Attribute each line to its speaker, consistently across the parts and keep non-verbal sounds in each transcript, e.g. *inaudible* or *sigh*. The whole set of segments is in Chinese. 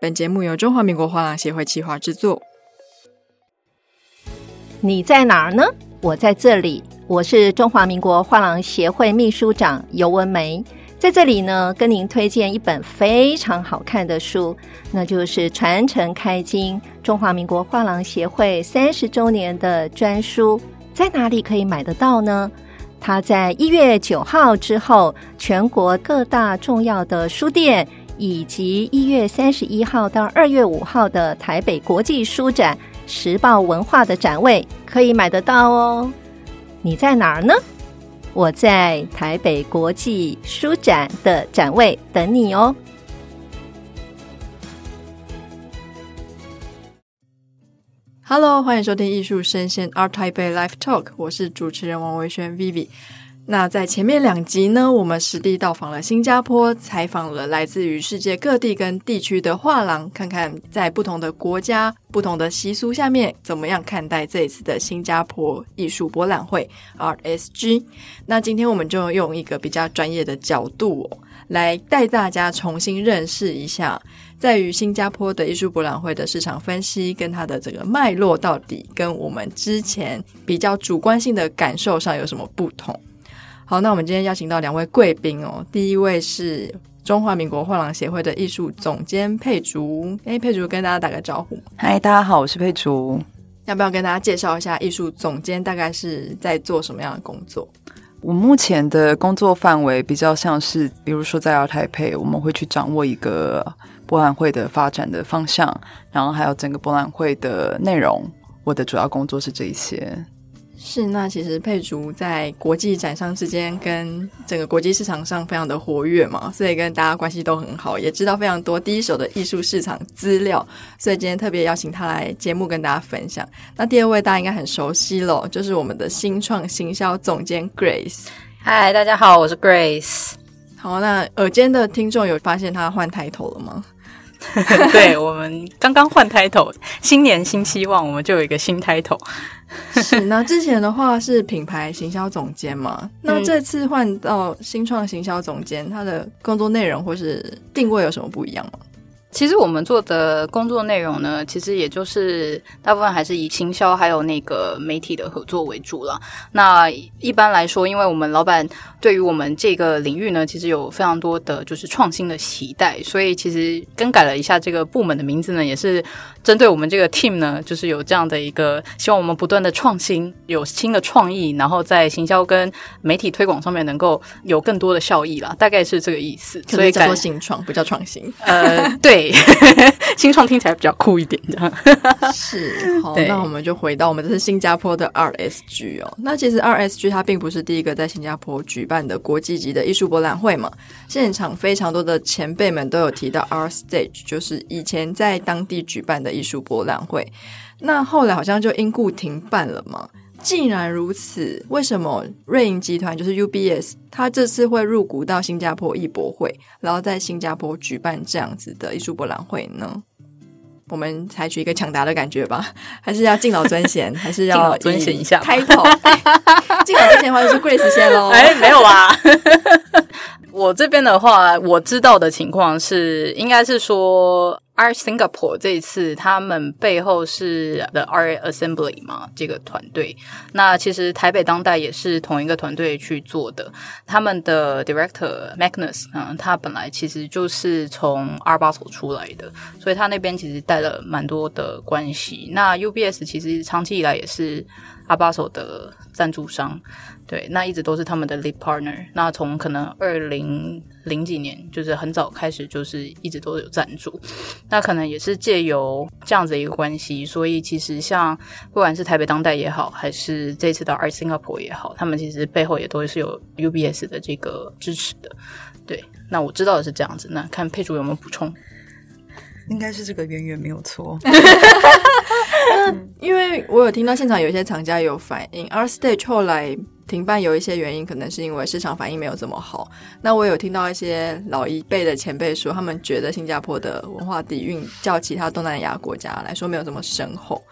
Speaker 1: 本节目由中华民国画廊协会企划制作。
Speaker 2: 你在哪儿呢？我在这里。我是中华民国画廊协会秘书长尤文梅，在这里呢，跟您推荐一本非常好看的书，那就是《传承开经：中华民国画廊协会三十周年的专书》。在哪里可以买得到呢？它在一月九号之后，全国各大重要的书店，以及一月三十一号到二月五号的台北国际书展、时报文化的展位可以买得到哦。你在哪儿呢？我在台北国际书展的展位等你哦。
Speaker 1: Hello，欢迎收听艺术声鲜 Art Taipei Live Talk，我是主持人王维轩 Vivi。那在前面两集呢，我们实地到访了新加坡，采访了来自于世界各地跟地区的画廊，看看在不同的国家、不同的习俗下面，怎么样看待这一次的新加坡艺术博览会 RSG。那今天我们就用一个比较专业的角度，来带大家重新认识一下。在于新加坡的艺术博览会的市场分析，跟它的这个脉络到底跟我们之前比较主观性的感受上有什么不同？好，那我们今天邀请到两位贵宾哦。第一位是中华民国画廊协会的艺术总监佩竹，哎，佩竹跟大家打个招呼。
Speaker 3: 嗨，大家好，我是佩竹。
Speaker 1: 要不要跟大家介绍一下艺术总监大概是在做什么样的工作？
Speaker 3: 我目前的工作范围比较像是，比如说在 ART TAIPEI，我们会去掌握一个。博览会的发展的方向，然后还有整个博览会的内容，我的主要工作是这一些。
Speaker 1: 是，那其实佩竹在国际展商之间跟整个国际市场上非常的活跃嘛，所以跟大家关系都很好，也知道非常多第一手的艺术市场资料，所以今天特别邀请他来节目跟大家分享。那第二位大家应该很熟悉喽，就是我们的新创行销总监 Grace。
Speaker 4: 嗨，大家好，我是 Grace。
Speaker 1: 好，那耳尖的听众有发现他换 title 了吗？*laughs*
Speaker 4: 对，我们刚刚换 title，新年新希望，我们就有一个新 title。
Speaker 1: 是，那之前的话是品牌行销总监嘛，*laughs* 那这次换到新创行销总监，他的工作内容或是定位有什么不一样吗？
Speaker 4: 其实我们做的工作内容呢，其实也就是大部分还是以行销还有那个媒体的合作为主了。那一般来说，因为我们老板对于我们这个领域呢，其实有非常多的就是创新的期待，所以其实更改了一下这个部门的名字呢，也是针对我们这个 team 呢，就是有这样的一个希望我们不断的创新，有新的创意，然后在行销跟媒体推广上面能够有更多的效益啦，大概是这个意思。
Speaker 1: 所以叫做新创，不叫创新。
Speaker 4: 呃，*laughs* 对。*laughs* 新创听起来比较酷一点，这样
Speaker 1: 是 *laughs* 好。那我们就回到我们这是新加坡的 ArtSG 哦。那其实 ArtSG 它并不是第一个在新加坡举办的国际级的艺术博览会嘛。现场非常多的前辈们都有提到 ArtStage，就是以前在当地举办的艺术博览会。那后来好像就因故停办了嘛。既然如此，为什么瑞银集团就是 UBS，它这次会入股到新加坡艺博会，然后在新加坡举办这样子的艺术博览会呢？我们采取一个抢答的感觉吧，*laughs* 还是要敬老尊贤，*laughs* 还是要
Speaker 4: 尊贤一下？
Speaker 1: 开头 *laughs* 敬老尊贤的话就是 Grace 先喽。
Speaker 4: 哎，没有啊。我这边的话，我知道的情况是，应该是说。Art Singapore 这一次，他们背后是 The Art Assembly 嘛，这个团队。那其实台北当代也是同一个团队去做的。他们的 Director Magnus，嗯，他本来其实就是从 Art Basel 出来的，所以他那边其实带了蛮多的关系。那 UBS 其实长期以来也是 Art Basel 的赞助商。对，那一直都是他们的 lead partner。那从可能二零零几年，就是很早开始，就是一直都有赞助。那可能也是借由这样子的一个关系，所以其实像不管是台北当代也好，还是这次的 Art Singapore 也好，他们其实背后也都是有 UBS 的这个支持的。对，那我知道的是这样子。那看佩竹有没有补充？
Speaker 3: 应该是这个渊源没有错。*laughs*
Speaker 1: 因为我有听到现场有一些厂家有反映，ArtStage 后来。停办有一些原因，可能是因为市场反应没有这么好。那我有听到一些老一辈的前辈说，他们觉得新加坡的文化底蕴较其他东南亚国家来说没有这么深厚，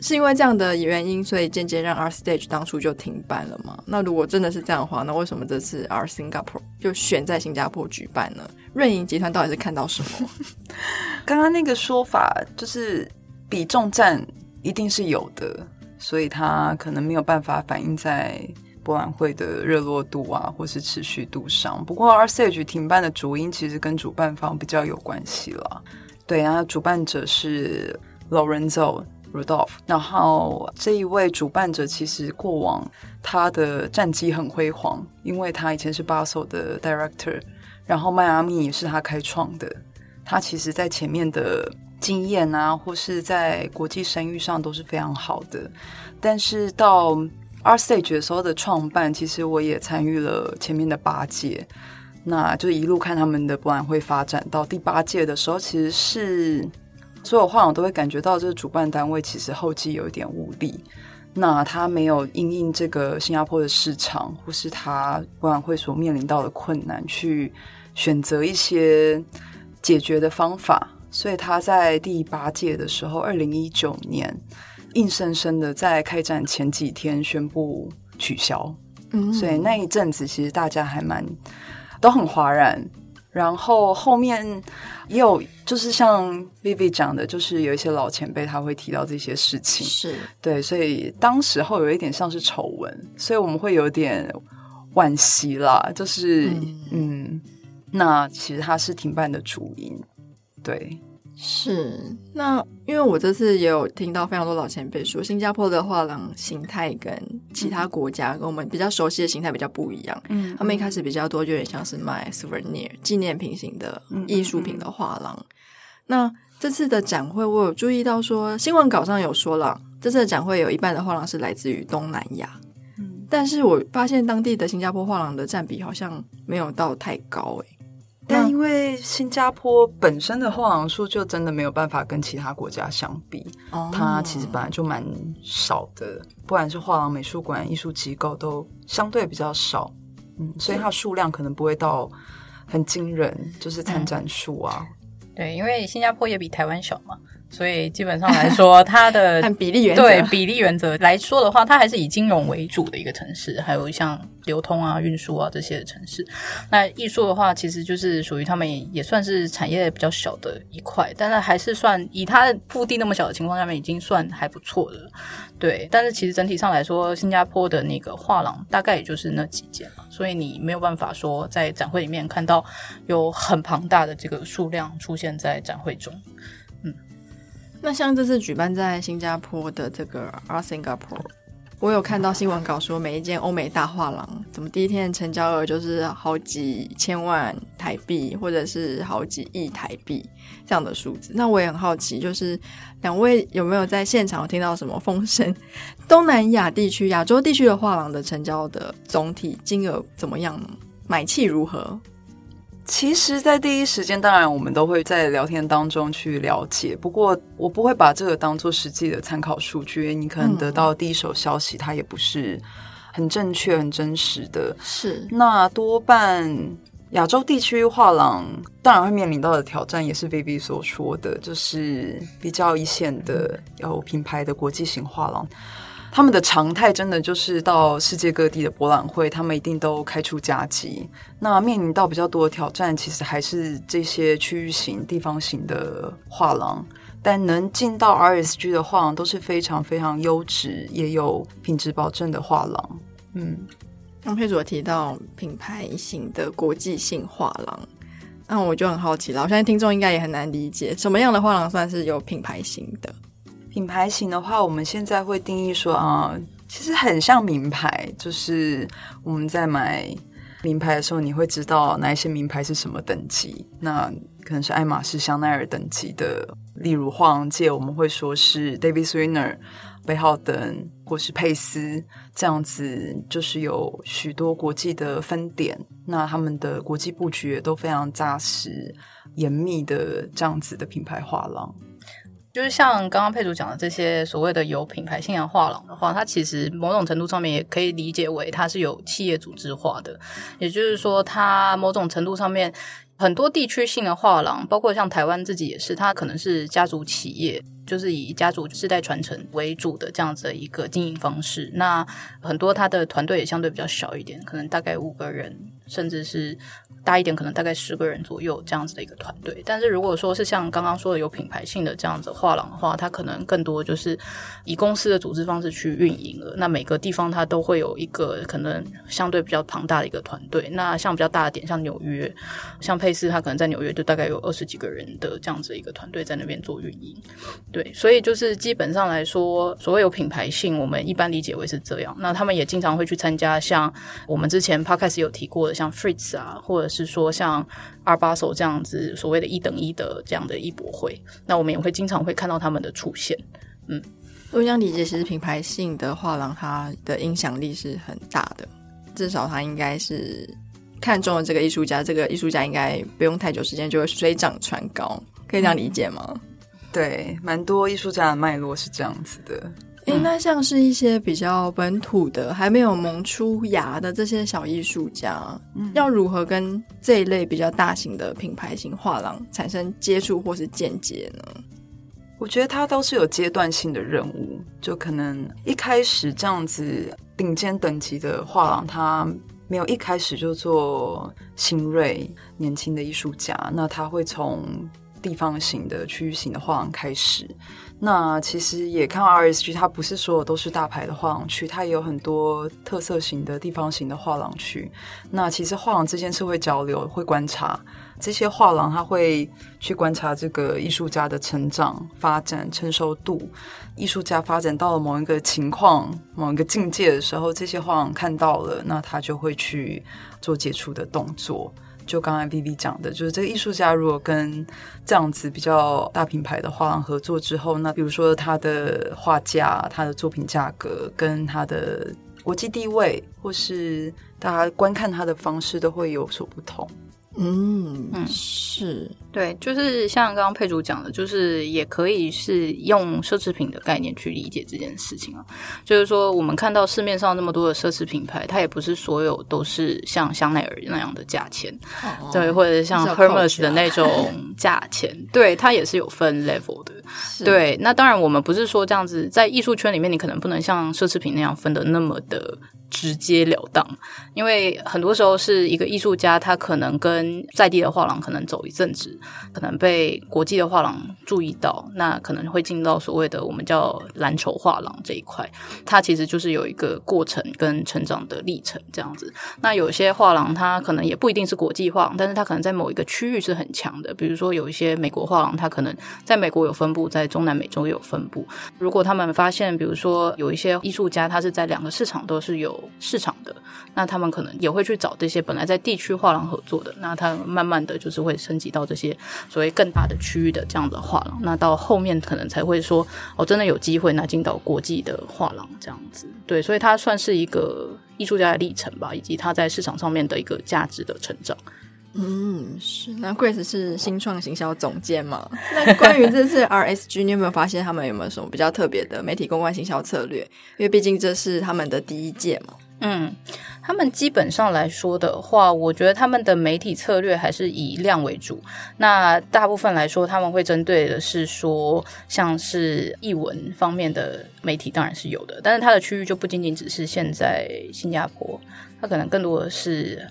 Speaker 1: 是因为这样的原因，所以渐渐让 R Stage 当初就停办了吗？那如果真的是这样的话，那为什么这次 R Singapore 就选在新加坡举办呢？瑞银集团到底是看到什么？*laughs*
Speaker 3: 刚刚那个说法就是比重占一定是有的，所以它可能没有办法反映在博览会的热络度啊，或是持续度上。不过，ArtStage 停办的主因其实跟主办方比较有关系了。对啊，主办者是 Lorenzo Rudolph，然后这一位主办者其实过往他的战绩很辉煌，因为他以前是 Basel 的 Director，然后迈阿密也是他开创的。他其实在前面的经验啊，或是在国际声誉上都是非常好的。但是到 R Stage 的时候的创办，其实我也参与了前面的八届。那就一路看他们的博览会发展到第八届的时候，其实是所有画廊都会感觉到这个主办单位其实后继有一点无力。那他没有因应这个新加坡的市场，或是他博览会所面临到的困难，去选择一些解决的方法。所以他在第八届的时候，二零一九年，硬生生的在开展前几天宣布取消。嗯，所以那一阵子其实大家还蛮。都很哗然，然后后面也有，就是像 Vivi 讲的，就是有一些老前辈他会提到这些事情，
Speaker 2: 是
Speaker 3: 对，所以当时候有一点像是丑闻，所以我们会有点惋惜啦，就是嗯，嗯，那其实他是停办的主因，对。
Speaker 1: 是，那因为我这次也有听到非常多老前辈说，新加坡的画廊形态跟其他国家跟我们比较熟悉的形态比较不一样。嗯，他们一开始比较多就有点像是卖 souvenir 纪念品型的艺术品的画廊。嗯嗯嗯。那这次的展会，我有注意到说，新闻稿上有说了，这次的展会有一半的画廊是来自于东南亚。嗯，但是我发现当地的新加坡画廊的占比好像没有到太高诶、欸。
Speaker 3: 但因为新加坡本身的画廊数就真的没有办法跟其他国家相比，哦、它其实本来就蛮少的，不管是画廊、美术馆、艺术机构都相对比较少，嗯，所以它数量可能不会到很惊人，就是参展数啊、
Speaker 4: 嗯。对，因为新加坡也比台湾小嘛。所以基本上来说，它的 *laughs*
Speaker 1: 按比例原则
Speaker 4: 对比例原则来说的话，它还是以金融为主的一个城市，还有像流通啊、运输啊这些的城市。那艺术的话，其实就是属于他们也算是产业比较小的一块，但是还是算以它的腹地那么小的情况下面，已经算还不错的了。对，但是其实整体上来说，新加坡的那个画廊大概也就是那几间嘛，所以你没有办法说在展会里面看到有很庞大的这个数量出现在展会中。
Speaker 1: 那像这次举办在新加坡的这个 Art Singapore，我有看到新闻稿说，每一间欧美大画廊怎么第一天成交额就是好几千万台币，或者是好几亿台币这样的数字。那我也很好奇，就是两位有没有在现场听到什么风声？东南亚地区、亚洲地区的画廊的成交的总体金额怎么样呢？买气如何？
Speaker 3: 其实，在第一时间，当然我们都会在聊天当中去了解。不过，我不会把这个当做实际的参考数据，因为你可能得到第一手消息，它也不是很正确、很真实的。
Speaker 1: 是，
Speaker 3: 那多半亚洲地区画廊当然会面临到的挑战，也是 Vivi 所说的，就是比较一线的有品牌的国际型画廊。他们的常态真的就是到世界各地的博览会，他们一定都开出佳绩。那面临到比较多的挑战，其实还是这些区域型、地方型的画廊。但能进到 RSG 的画廊都是非常非常优质，也有品质保证的画廊。嗯，
Speaker 1: 刚佩佐提到品牌型的国际性画廊，那我就很好奇了。我相信听众应该也很难理解，什么样的画廊算是有品牌型的？
Speaker 3: 品牌型的话，我们现在会定义说啊，其实很像名牌，就是我们在买名牌的时候，你会知道哪一些名牌是什么等级。那可能是爱马仕、香奈儿等级的，例如画廊界我们会说是 David Swinner、贝浩登或是佩斯这样子，就是有许多国际的分点，那他们的国际布局也都非常扎实、严密的这样子的品牌画廊。
Speaker 4: 就是像刚刚佩主讲的这些所谓的有品牌性的画廊的话，它其实某种程度上面也可以理解为它是有企业组织化的，也就是说，它某种程度上面很多地区性的画廊，包括像台湾自己也是，它可能是家族企业就是以家族世代传承为主的这样子的一个经营方式。那很多他的团队也相对比较小一点，可能大概五个人，甚至是。大一点，可能大概十个人左右这样子的一个团队。但是如果说是像刚刚说的有品牌性的这样子画廊的话，它可能更多就是以公司的组织方式去运营了。那每个地方它都会有一个可能相对比较庞大的一个团队。那像比较大的点，像纽约，像佩斯，它可能在纽约就大概有二十几个人的这样子一个团队在那边做运营。对，所以就是基本上来说，所谓有品牌性，我们一般理解为是这样。那他们也经常会去参加像我们之前 Podcast 有提过的，像 Fritz 啊，或者是说像 Art Basel 这样子所谓的一等一的这样的艺博会，那我们也会经常会看到他们的出现。嗯，
Speaker 1: 我想理解，其实品牌性的画廊它的影响力是很大的，至少它应该是看中了这个艺术家，这个艺术家应该不用太久时间就会水涨船高，可以这样理解吗？
Speaker 3: 嗯、对，蛮多艺术家的脉络是这样子的。
Speaker 1: 诶，那像是一些比较本土的、还没有萌出芽的这些小艺术家，嗯，要如何跟这一类比较大型的品牌型画廊产生接触或是间接呢？
Speaker 3: 我觉得它都是有阶段性的任务，就可能一开始这样子顶尖等级的画廊，它没有一开始就做新锐年轻的艺术家，那他会从地方型的区域型的画廊开始。那其实也看 RSG，它不是所有都是大牌的画廊区，它也有很多特色型的地方型的画廊区。那其实画廊之间是会交流、会观察这些画廊，他会去观察这个艺术家的成长、发展、成熟度。艺术家发展到了某一个情况、某一个境界的时候，这些画廊看到了，那他就会去做杰出的动作。就刚才 Vivi 讲的，就是这个艺术家如果跟这样子比较大品牌的画廊合作之后，那比如说他的画价、他的作品价格跟他的国际地位，或是大家观看他的方式，都会有所不同。
Speaker 1: 嗯嗯，是
Speaker 4: 对，就是像刚刚佩主讲的，就是也可以是用奢侈品的概念去理解这件事情啊。就是说，我们看到市面上那么多的奢侈品牌，它也不是所有都是像香奈儿那样的价钱，哦、对，或者像 Hermes 的那种 *laughs* 价钱，对，它也是有分 level 的。对，那当然我们不是说这样子，在艺术圈里面，你可能不能像奢侈品那样分的那么的。直截了当，因为很多时候是一个艺术家，他可能跟在地的画廊可能走一阵子，可能被国际的画廊注意到，那可能会进到所谓的我们叫蓝筹画廊这一块。它其实就是有一个过程跟成长的历程这样子。那有些画廊，它可能也不一定是国际画廊，但是它可能在某一个区域是很强的。比如说有一些美国画廊，它可能在美国有分布，在中南美洲也有分布。如果他们发现，比如说有一些艺术家，他是在两个市场都是有市场的，那他们可能也会去找这些本来在地区画廊合作的，那他慢慢的就是会升级到这些所谓更大的区域的这样的画廊，那到后面可能才会说哦，真的有机会拿进到国际的画廊这样子，对，所以它算是一个艺术家的历程吧，以及他在市场上面的一个价值的成长。
Speaker 1: 嗯，是。那 Grace 是新创行销总监嘛？*laughs* 那关于这次 RSG，你有没有发现他们有没有什么比较特别的媒体公关行销策略？因为毕竟这是他们的第一届嘛。
Speaker 4: 嗯，他们基本上来说的话，我觉得他们的媒体策略还是以量为主。那大部分来说，他们会针对的是说，像是译文方面的媒体，当然是有的。但是它的区域就不仅仅只是现在新加坡，它可能更多的是。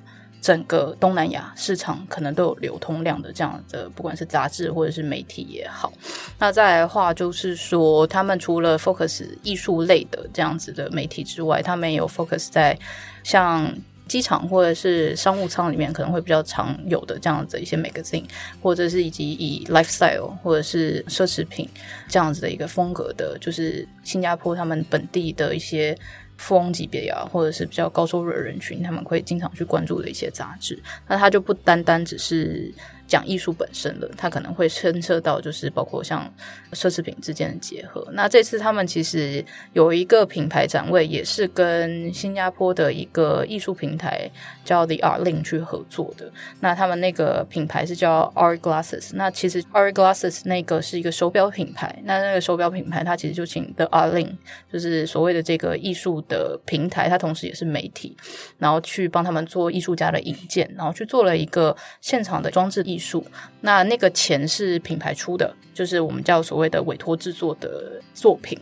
Speaker 4: 整个东南亚市场可能都有流通量的这样的，不管是杂志或者是媒体也好。那再来的话，就是说他们除了 focus 艺术类的这样子的媒体之外，他们也有 focus 在像机场或者是商务舱里面可能会比较常有的这样子的一些 magazine，或者是以及以 lifestyle 或者是奢侈品这样子的一个风格的，就是新加坡他们本地的一些。富翁级别呀，或者是比较高收入的人群，他们会经常去关注的一些杂志，那它就不单单只是。讲艺术本身的，它可能会牵涉到，就是包括像奢侈品之间的结合。那这次他们其实有一个品牌展位，也是跟新加坡的一个艺术平台叫 The Art Link 去合作的。那他们那个品牌是叫 Art Glasses。那其实 Art Glasses 那个是一个手表品牌。那那个手表品牌，它其实就请 The Art Link，就是所谓的这个艺术的平台，它同时也是媒体，然后去帮他们做艺术家的引荐，然后去做了一个现场的装置艺。艺术。那那个钱是品牌出的，就是我们叫所谓的委托制作的作品。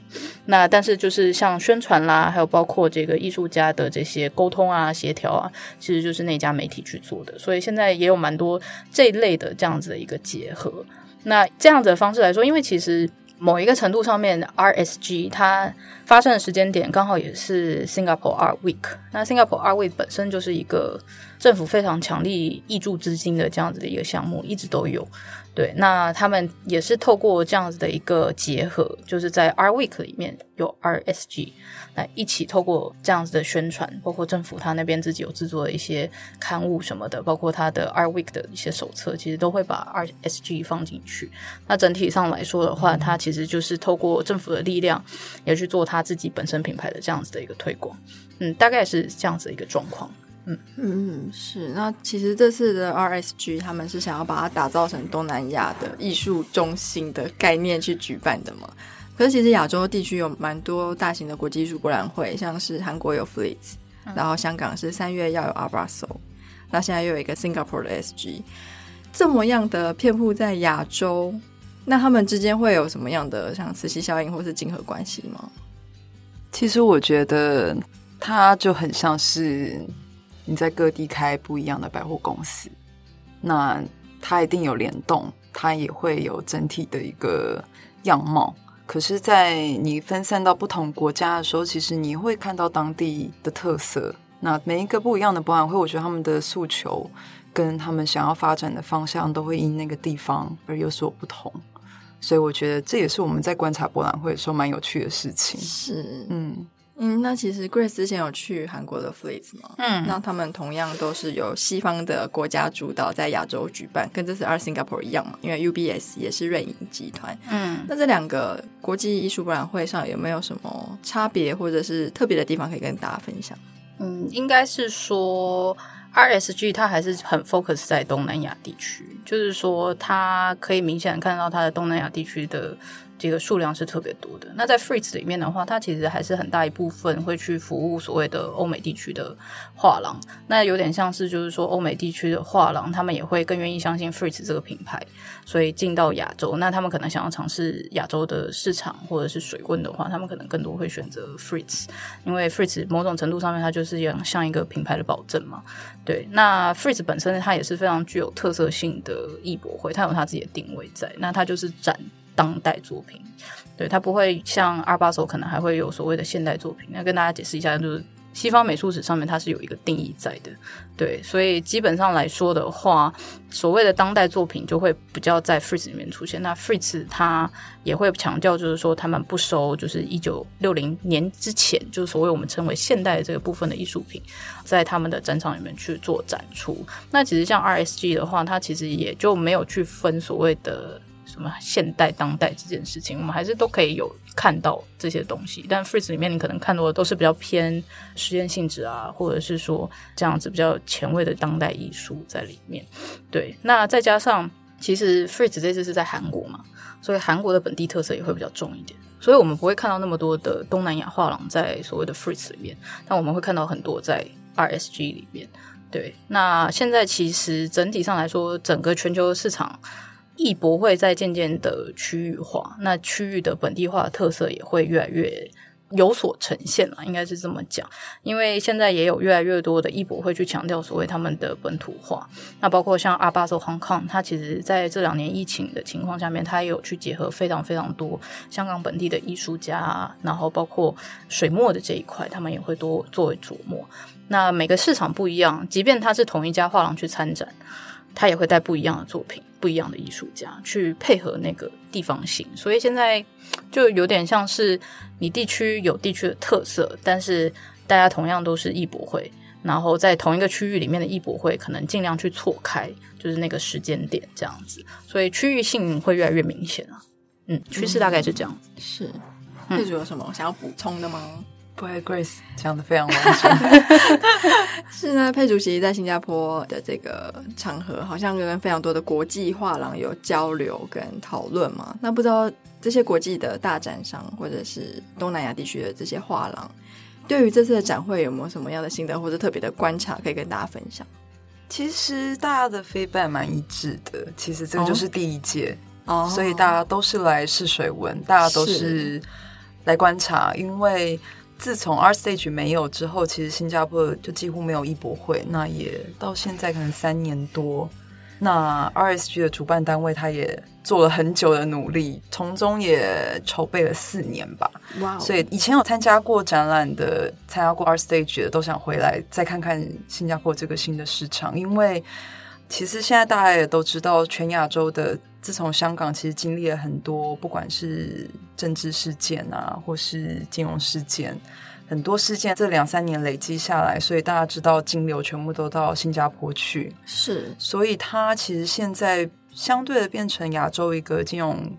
Speaker 4: 那但是就是像宣传啦，还有包括这个艺术家的这些沟通啊、协调啊，其实就是那家媒体去做的。所以现在也有蛮多这一类的这样子的一个结合。那这样子的方式来说，因为其实。某一个程度上面，RSG 它发生的时间点刚好也是 Singapore Art Week。那 Singapore Art Week 本身就是一个政府非常强力挹注资金的这样子的一个项目，一直都有。对，那他们也是透过这样子的一个结合，就是在 R Week 里面有 RSG 来一起透过这样子的宣传，包括政府他那边自己有制作的一些刊物什么的，包括他的 R Week 的一些手册，其实都会把 RSG 放进去。那整体上来说的话，它其实就是透过政府的力量，也去做他自己本身品牌的这样子的一个推广。嗯，大概是这样子的一个状况。嗯
Speaker 1: 嗯，是。那其实这次的 RSG 他们是想要把它打造成东南亚的艺术中心的概念去举办的嘛？可是其实亚洲地区有蛮多大型的国际艺术博览会，像是韩国有 Fleets，然后香港是三月要有 Art Basel，那现在又有一个 Singapore 的 SG，这么样的遍布在亚洲，那他们之间会有什么样的像磁吸效应或是竞合关系吗？
Speaker 3: 其实我觉得它就很像是。你在各地开不一样的百货公司，那它一定有联动，它也会有整体的一个样貌。可是，在你分散到不同国家的时候，其实你会看到当地的特色。那每一个不一样的博览会，我觉得他们的诉求跟他们想要发展的方向，都会因那个地方而有所不同。所以，我觉得这也是我们在观察博览会的时候蛮有趣的事情。
Speaker 1: 是，
Speaker 3: 嗯。
Speaker 1: 嗯，那其实 Grace 之前有去韩国的 FLITS 吗？嗯，那他们同样都是由西方的国家主导在亚洲举办，跟这次 Art Singapore 一样嘛？因为 UBS 也是瑞银集团。嗯，那这两个国际艺术博览会上有没有什么差别或者是特别的地方可以跟大家分享？
Speaker 4: 嗯，应该是说 RSG 它还是很 focus 在东南亚地区，就是说它可以明显看到它的东南亚地区的。这个数量是特别多的。那在 FRITZ 里面的话，它其实还是很大一部分会去服务所谓的欧美地区的画廊。那有点像是就是说，欧美地区的画廊，他们也会更愿意相信 FRITZ 这个品牌，所以进到亚洲。那他们可能想要尝试亚洲的市场或者是水温的话，他们可能更多会选择 FRITZ，因为 FRITZ 某种程度上面它就是一样像一个品牌的保证嘛。对，那 FRITZ 本身它也是非常具有特色性的艺博会，它有它自己的定位在，那它就是展。当代作品，对，它不会像二把手可能还会有所谓的现代作品。那跟大家解释一下，就是西方美术史上面它是有一个定义在的，对，所以基本上来说的话，所谓的当代作品就会比较在 FRITZ 里面出现。那 FRITZ 它也会强调，就是说他们不收，就是一九六零年之前，就是所谓我们称为现代的这个部分的艺术品，在他们的展场里面去做展出。那其实像 RSG 的话，它其实也就没有去分所谓的。什么现代当代这件事情，我们还是都可以有看到这些东西。但 FRITZ 里面你可能看到的都是比较偏实验性质啊，或者是说这样子比较前卫的当代艺术在里面。对，那再加上其实 FRITZ 这次是在韩国嘛，所以韩国的本地特色也会比较重一点。所以我们不会看到那么多的东南亚画廊在所谓的 FRITZ 里面，但我们会看到很多在 RSG 里面。对，那现在其实整体上来说，整个全球市场。艺博会在渐渐的区域化，那区域的本地化的特色也会越来越有所呈现了，应该是这么讲。因为现在也有越来越多的艺博会去强调所谓他们的本土化，那包括像 Art Basel Hong Kong，它其实在这两年疫情的情况下面，它也有去结合非常非常多香港本地的艺术家，然后包括水墨的这一块，他们也会多作为琢磨。那每个市场不一样，即便它是同一家画廊去参展。他也会带不一样的作品，不一样的艺术家去配合那个地方性，所以现在就有点像是你地区有地区的特色，但是大家同样都是艺博会，然后在同一个区域里面的艺博会可能尽量去错开，就是那个时间点这样子，所以区域性会越来越明显啊。嗯，趋势大概是这样。嗯、
Speaker 1: 是，佩主有什么想要补充的吗？
Speaker 3: 不会，Grace *laughs* 讲的非常完整。*laughs*
Speaker 1: 是呢，佩主席在新加坡的这个场合，好像跟非常多的国际画廊有交流跟讨论嘛。那不知道这些国际的大展商，或者是东南亚地区的这些画廊，对于这次的展会有没有什么样的心得或者特别的观察，可以跟大家分享？
Speaker 3: 其实大家的 feedback 蛮一致的。其实这个就是第一届，
Speaker 1: 哦，
Speaker 3: 所以大家都是来试水温，大家都是来观察。因为自从 ArtStage 没有之后，其实新加坡就几乎没有艺博会，那也到现在可能三年多。那 RSG 的主办单位他也做了很久的努力，从中也筹备了四年吧。哇！所以以前有参加过展览的、参加过 ArtStage 的，都想回来再看看新加坡这个新的市场。因为其实现在大家也都知道，全亚洲的自从香港其实经历了很多，不管是政治事件啊，或是金融事件。很多事件这两三年累积下来，所以大家知道金流全部都到新加坡去，
Speaker 1: 是，
Speaker 3: 所以它其实现在相对的变成亚洲一个金融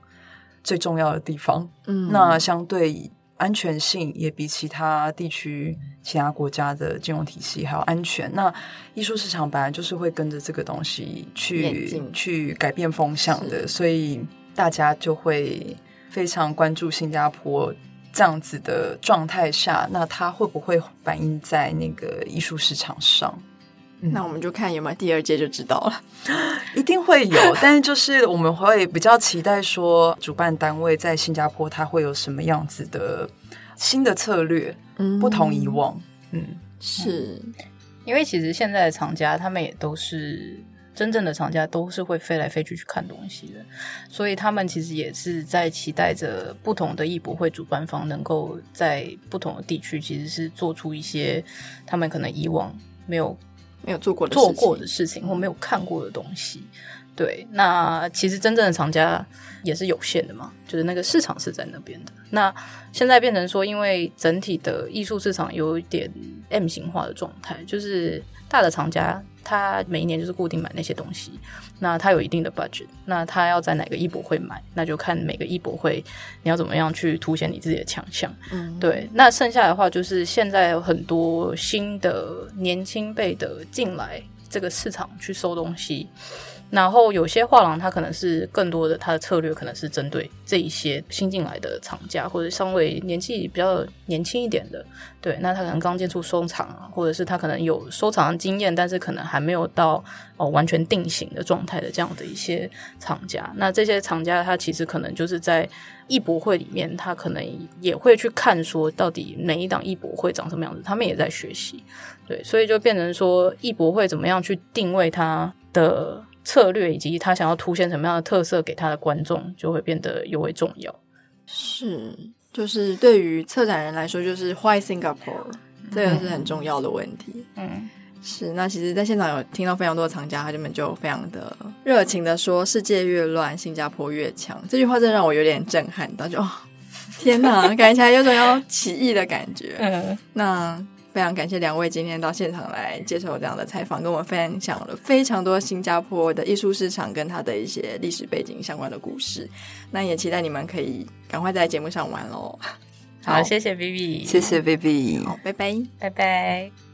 Speaker 3: 最重要的地方。嗯，那相对安全性也比其他地区、其他国家的金融体系还要安全。那艺术市场本来就是会跟着这个东西去去改变风向的，所以大家就会非常关注新加坡。这样子的状态下，那它会不会反映在那个艺术市场上？
Speaker 1: 嗯、那我们就看有没有第二届就知道了。
Speaker 3: 一定会有，但是就是我们会比较期待说，主办单位在新加坡它会有什么样子的新的策略，嗯，不同以往，嗯，
Speaker 1: 是
Speaker 4: 因为其实现在的厂家他们也都是。真正的厂家都是会飞来飞去去看东西的，所以他们其实也是在期待着不同的艺博会主办方能够在不同的地区，其实是做出一些他们可能以往没有
Speaker 1: 没有做过的
Speaker 4: 做过的事情或没有看过的东西。对，那其实真正的厂家也是有限的嘛，就是那个市场是在那边的。那现在变成说，因为整体的艺术市场有一点 M 型化的状态，就是大的厂家。他每一年就是固定买那些东西，那他有一定的 budget，那他要在哪个艺博会买，那就看每个艺博会你要怎么样去凸显你自己的强项。嗯，对。那剩下的话就是现在有很多新的年轻辈的进来这个市场去收东西。然后有些画廊，它可能是更多的，它的策略可能是针对这一些新进来的厂家，或者稍微年纪比较年轻一点的，对，那他可能刚接触收藏，或者是他可能有收藏的经验，但是可能还没有到哦完全定型的状态的这样的一些厂家。那这些厂家，他其实可能就是在艺博会里面，他可能也会去看说，到底每一档艺博会长什么样子，他们也在学习，对，所以就变成说，艺博会怎么样去定位它的。策略以及他想要凸显什么样的特色给他的观众，就会变得尤为重要。
Speaker 1: 是，就是对于策展人来说，就是 Why Singapore，这个是很重要的问题。嗯，是。那其实，在现场有听到非常多的藏家，他们就非常的热情的说：“世界越乱，新加坡越强。”这句话真的让我有点震撼到，就天哪，*laughs* 感觉起来有种要起义的感觉。嗯，那。非常感谢两位今天到现场来接受这样的采访，跟我们分享了非常多新加坡的艺术市场跟它的一些历史背景相关的故事。那也期待你们可以赶快在节目上玩喽。
Speaker 4: 好，好谢谢 Vivi，
Speaker 3: 谢谢 Vivi，
Speaker 1: 好，拜拜，
Speaker 4: 拜拜。